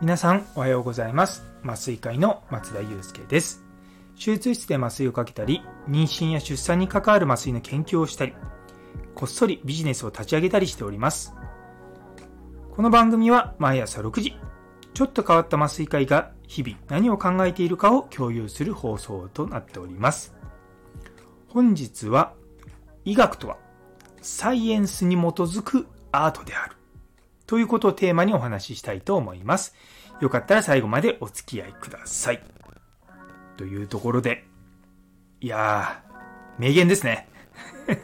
皆さんおはようございます。麻酔科医の松田祐介です。手術室で麻酔をかけたり妊娠や出産に関わる麻酔の研究をしたりこっそりビジネスを立ち上げたりしております。この番組は毎朝6時ちょっと変わった麻酔科医が日々何を考えているかを共有する放送となっております。本日は医学とはサイエンスに基づくアートであるということをテーマにお話ししたいと思います。よかったら最後までお付き合いください。というところで、いやー、名言ですね。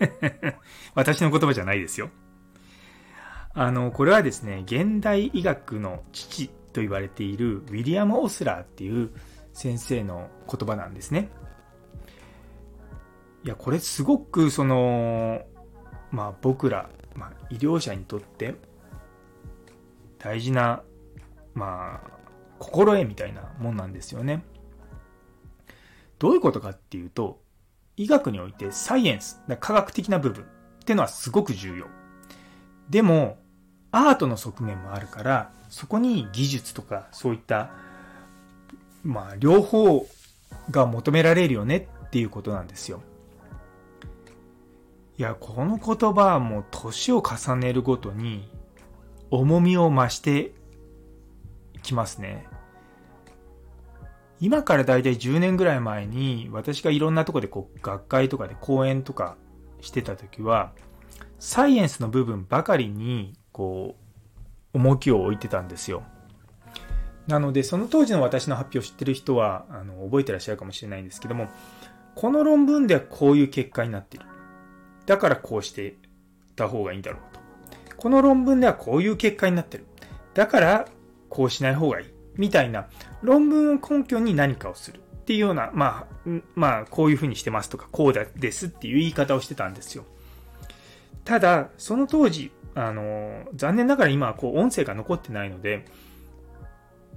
私の言葉じゃないですよ。あの、これはですね、現代医学の父と言われているウィリアム・オスラーっていう先生の言葉なんですね。いや、これすごくその、まあ僕ら、まあ、医療者にとって大事な、まあ、心得みたいなもんなんですよね。どういうことかっていうと、医学においてサイエンス、科学的な部分ってのはすごく重要。でも、アートの側面もあるから、そこに技術とかそういった、まあ、両方が求められるよねっていうことなんですよ。いや、この言葉はもう年を重ねるごとに重みを増してきますね。今からだいたい10年ぐらい前に私がいろんなとこでこう学会とかで講演とかしてた時はサイエンスの部分ばかりにこう重きを置いてたんですよ。なのでその当時の私の発表を知ってる人はあの覚えてらっしゃるかもしれないんですけどもこの論文ではこういう結果になっている。だからこうしてた方がいいんだろうとこの論文ではこういう結果になってる。だから、こうしない方がいい。みたいな、論文を根拠に何かをする。っていうような、まあ、まあ、こういうふうにしてますとか、こうですっていう言い方をしてたんですよ。ただ、その当時、あの、残念ながら今はこう音声が残ってないので、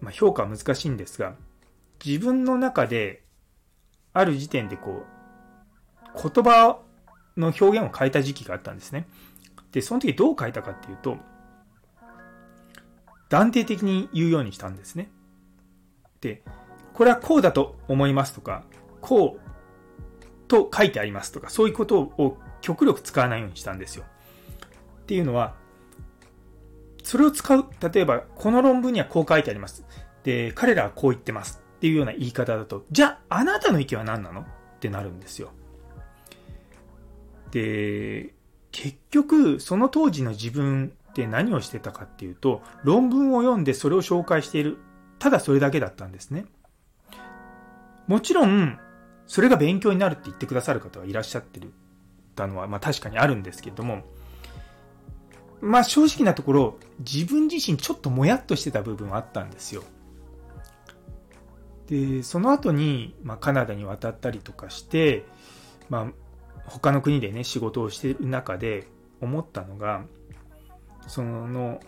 まあ、評価は難しいんですが、自分の中で、ある時点でこう、言葉の表現を変えた時期があったんですね。で、その時どう変えたかっていうと、断定的に言うようにしたんですね。で、これはこうだと思いますとか、こうと書いてありますとか、そういうことを極力使わないようにしたんですよ。っていうのは、それを使う、例えば、この論文にはこう書いてあります。で、彼らはこう言ってますっていうような言い方だと、じゃあ、あなたの意見は何なの？ってなるんですよ。で、結局、その当時の自分って何をしてたかっていうと、論文を読んでそれを紹介している。ただそれだけだったんですね。もちろん、それが勉強になるって言ってくださる方はいらっしゃってるたのは、まあ確かにあるんですけれども、まあ正直なところ、自分自身ちょっともやっとしてた部分はあったんですよ。で、その後に、まあ、カナダに渡ったりとかして、まあ、他の国でね、仕事をしている中で思ったのが、その、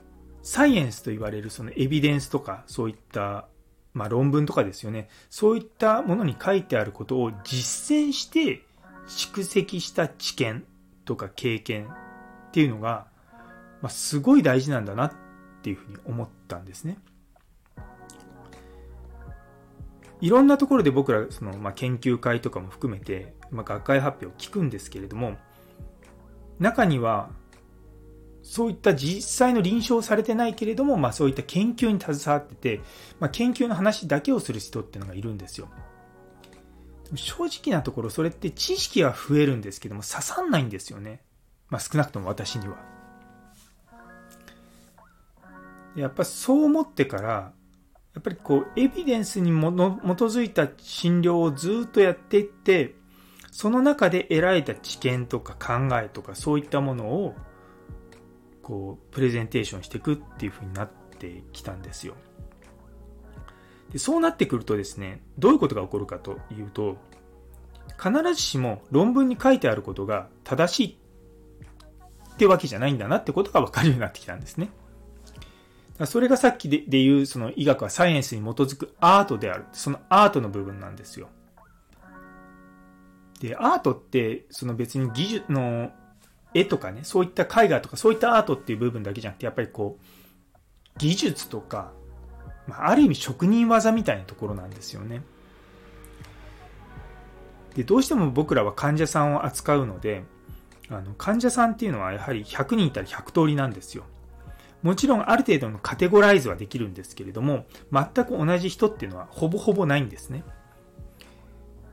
サイエンスと言われるそのエビデンスとか、そういった、まあ論文とかですよね。そういったものに書いてあることを実践して蓄積した知見とか経験っていうのが、まあ、すごい大事なんだなっていうふうに思ったんですね。いろんなところで僕らその、まあ、研究会とかも含めて、まあ、学会発表を聞くんですけれども中にはそういった実際の臨床されてないけれども、まあ、そういった研究に携わってて、まあ、研究の話だけをする人っていうのがいるんですよ。正直なところそれって知識は増えるんですけども刺さんないんですよね。まあ、少なくとも私には。やっぱそう思ってからやっぱりこう、エビデンスに基づいた診療をずっとやっていって、その中で得られた知見とか考えとかそういったものを、こう、プレゼンテーションしていくっていう風になってきたんですよ。でそうなってくるとですね、どういうことが起こるかというと、必ずしも論文に書いてあることが正しいってわけじゃないんだなってことがわかるようになってきたんですね。それがさっきでで言う、その医学はサイエンスに基づくアートである。そのアートの部分なんですよ。で、アートって、その別に技術の、絵とかね、そういった絵画とかそういったアートっていう部分だけじゃなくて、やっぱりこう、技術とか、まあ、ある意味職人技みたいなところなんですよね。で、どうしても僕らは患者さんを扱うので、あの患者さんっていうのはやはり100人いたら100通りなんですよ。もちろんある程度のカテゴライズはできるんですけれども、全く同じ人っていうのはほぼほぼないんですね。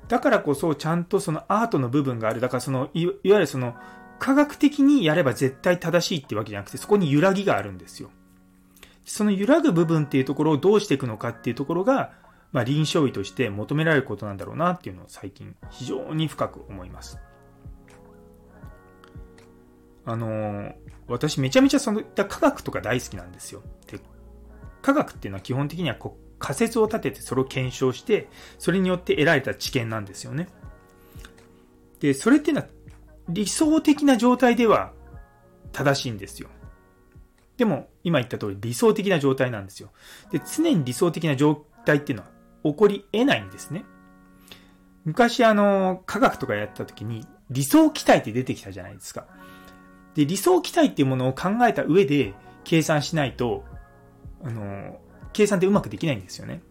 だからこそちゃんとそのアートの部分がある。だからその、いわゆるその科学的にやれば絶対正しいってわけじゃなくて、そこに揺らぎがあるんですよ。その揺らぐ部分っていうところをどうしていくのかっていうところが、まあ、臨床医として求められることなんだろうなっていうのを最近非常に深く思います。あの私めちゃめちゃそういった科学とか大好きなんですよ。で科学っていうのは基本的にはこう仮説を立ててそれを検証して、それによって得られた知見なんですよね。で、それっていうのは理想的な状態では正しいんですよ。でも、今言った通り理想的な状態なんですよ。で、常に理想的な状態っていうのは起こり得ないんですね。昔あの、科学とかやった時に理想期待って出てきたじゃないですか。で、理想期待っていうものを考えた上で計算しないと、あの、計算ってうまくできないんですよね。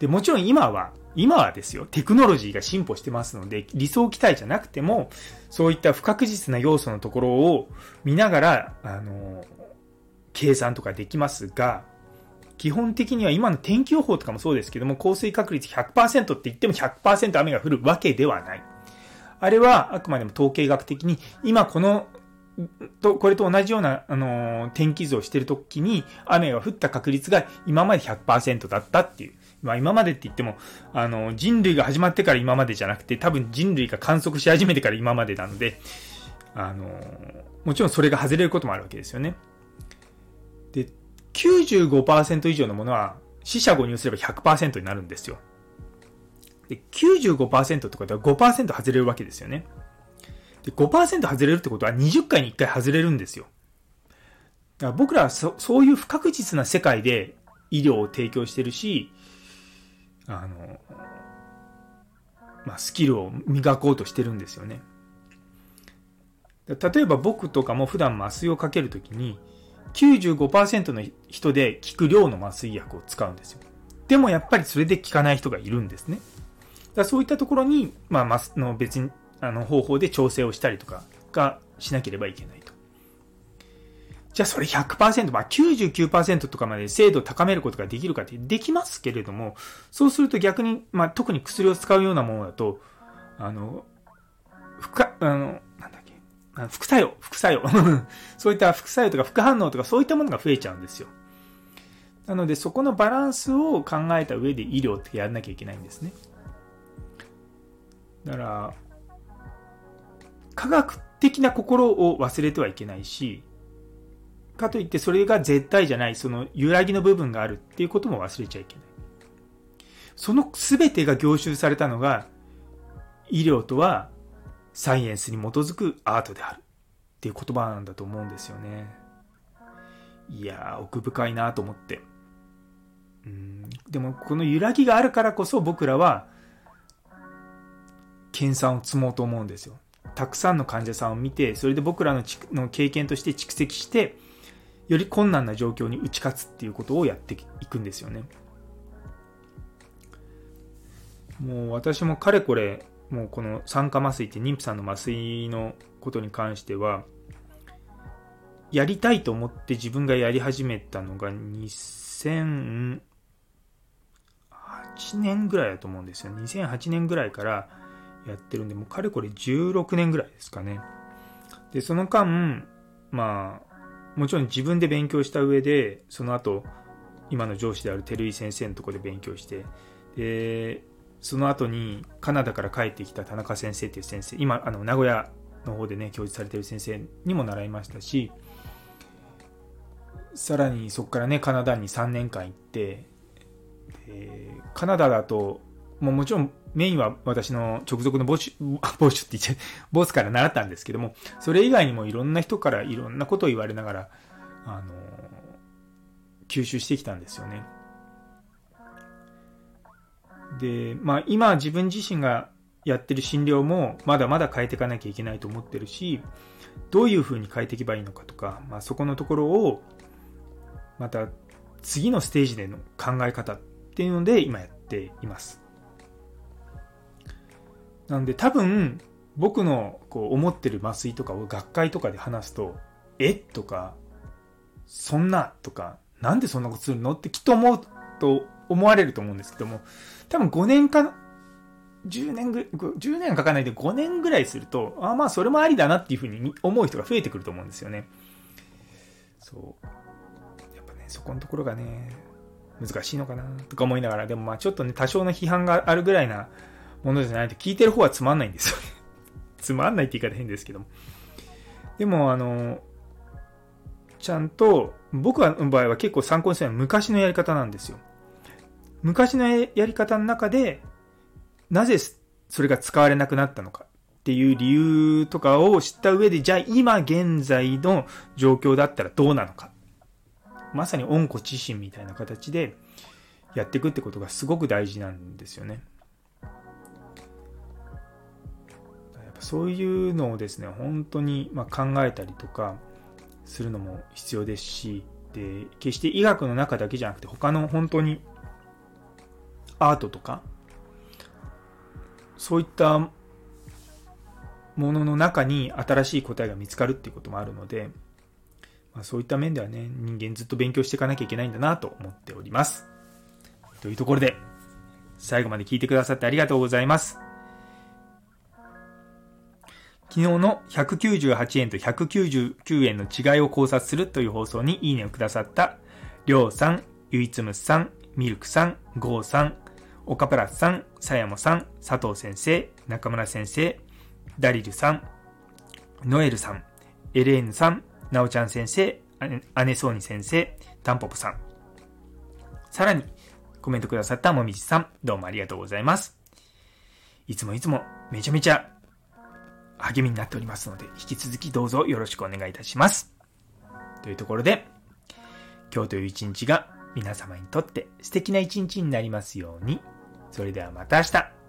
で、もちろん今は、今はですよ、テクノロジーが進歩してますので、理想期待じゃなくても、そういった不確実な要素のところを見ながら、あの、計算とかできますが、基本的には今の天気予報とかもそうですけども、降水確率100%って言っても100%雨が降るわけではない。あれはあくまでも統計学的に、今このと、これと同じような、あのー、天気図をしてるときに、雨が降った確率が今まで100%だったっていう。まあ今までって言っても、あの、人類が始まってから今までじゃなくて、多分人類が観測し始めてから今までなので、あの、もちろんそれが外れることもあるわけですよね。で、95%以上のものは、死者誤入すれば100%になるんですよ。で、95%ってことは5%外れるわけですよね。で、5%外れるってことは20回に1回外れるんですよ。だから僕らはそそういう不確実な世界で医療を提供してるし、あの、まあ、スキルを磨こうとしてるんですよね。例えば僕とかも普段麻酔をかけるときに95%の人で効く量の麻酔薬を使うんですよ。でもやっぱりそれで効かない人がいるんですね。だそういったところに、まあ、の別にあの方法で調整をしたりとかがしなければいけないと。じゃあそれ100%、まあ99%とかまで精度を高めることができるかってできますけれども、そうすると逆に、まあ特に薬を使うようなものだと、あの、副、あの、なんだっけ、副作用、副作用。そういった副作用とか副反応とかそういったものが増えちゃうんですよ。なのでそこのバランスを考えた上で医療ってやらなきゃいけないんですね。だから、科学的な心を忘れてはいけないし、かといってそれが絶対じゃない、その揺らぎの部分があるっていうことも忘れちゃいけない。その全てが凝集されたのが、医療とはサイエンスに基づくアートであるっていう言葉なんだと思うんですよね。いやー、奥深いなと思って。うんでも、この揺らぎがあるからこそ僕らは、研鑽を積もうと思うんですよ。たくさんの患者さんを見て、それで僕らのの経験として蓄積して、より困難な状況に打ち勝つっていうことをやっていくんですよね。もう私もかれこれ、もうこの酸化麻酔って妊婦さんの麻酔のことに関しては、やりたいと思って自分がやり始めたのが2008年ぐらいだと思うんですよ。2008年ぐらいからやってるんで、もうかれこれ16年ぐらいですかね。で、その間、まあ、もちろん自分で勉強した上で、その後、今の上司である照井先生のとこで勉強して、で、その後にカナダから帰ってきた田中先生っていう先生、今、あの、名古屋の方でね、教授されてる先生にも習いましたし、さらにそこからね、カナダに3年間行って、カナダだと、もうもちろんメインは私の直属のボシュ、ボシュって言っちゃ、ボスから習ったんですけども、それ以外にもいろんな人からいろんなことを言われながら、あの、吸収してきたんですよね。で、まあ今自分自身がやってる診療もまだまだ変えていかなきゃいけないと思ってるし、どういうふうに変えていけばいいのかとか、まあ、そこのところを、また次のステージでの考え方っていうので今やっています。なんで多分、僕のこう思ってる麻酔とかを学会とかで話すと、え？とか、そんなとか、なんでそんなことするの？ってきっと思うと思われると思うんですけども、多分5年か、10年ぐらい、10年かかないで5年ぐらいすると、あまあそれもありだなっていうふうに思う人が増えてくると思うんですよね。そう。やっぱね、そこのところがね、難しいのかなとか思いながら、でもまあちょっとね、多少の批判があるぐらいなものじゃないと聞いてる方はつまんないんですよね。つまんないって言い方変ですけども。でも、あの、ちゃんと、僕の場合は結構参考にするのは昔のやり方なんですよ。昔のやり方の中で、なぜそれが使われなくなったのかっていう理由とかを知った上で、じゃあ今現在の状況だったらどうなのか。まさに温故知新みたいな形でやっていくってことがすごく大事なんですよね。そういうのをですね、本当にま考えたりとかするのも必要ですし、で、決して医学の中だけじゃなくて他の本当にアートとか、そういったものの中に新しい答えが見つかるっていうこともあるので、まあ、そういった面ではね、人間ずっと勉強していかなきゃいけないんだなと思っております。というところで、最後まで聞いてくださってありがとうございます。昨日の198円と199円の違いを考察するという放送にいいねをくださった、りょうさん、ゆいつむさん、ミルクさん、ゴーさん、岡プラスさん、さやもさん、佐藤先生、中村先生、ダリルさん、ノエルさん、エレーヌさん、なおちゃん先生、姉そうに先生、タンポポさん。さらに、コメントくださったもみじさん、どうもありがとうございます。いつもいつもめちゃめちゃ励みになっておりますので、引き続きどうぞよろしくお願いいたします。というところで、今日という一日が皆様にとって素敵な一日になりますように。それではまた明日。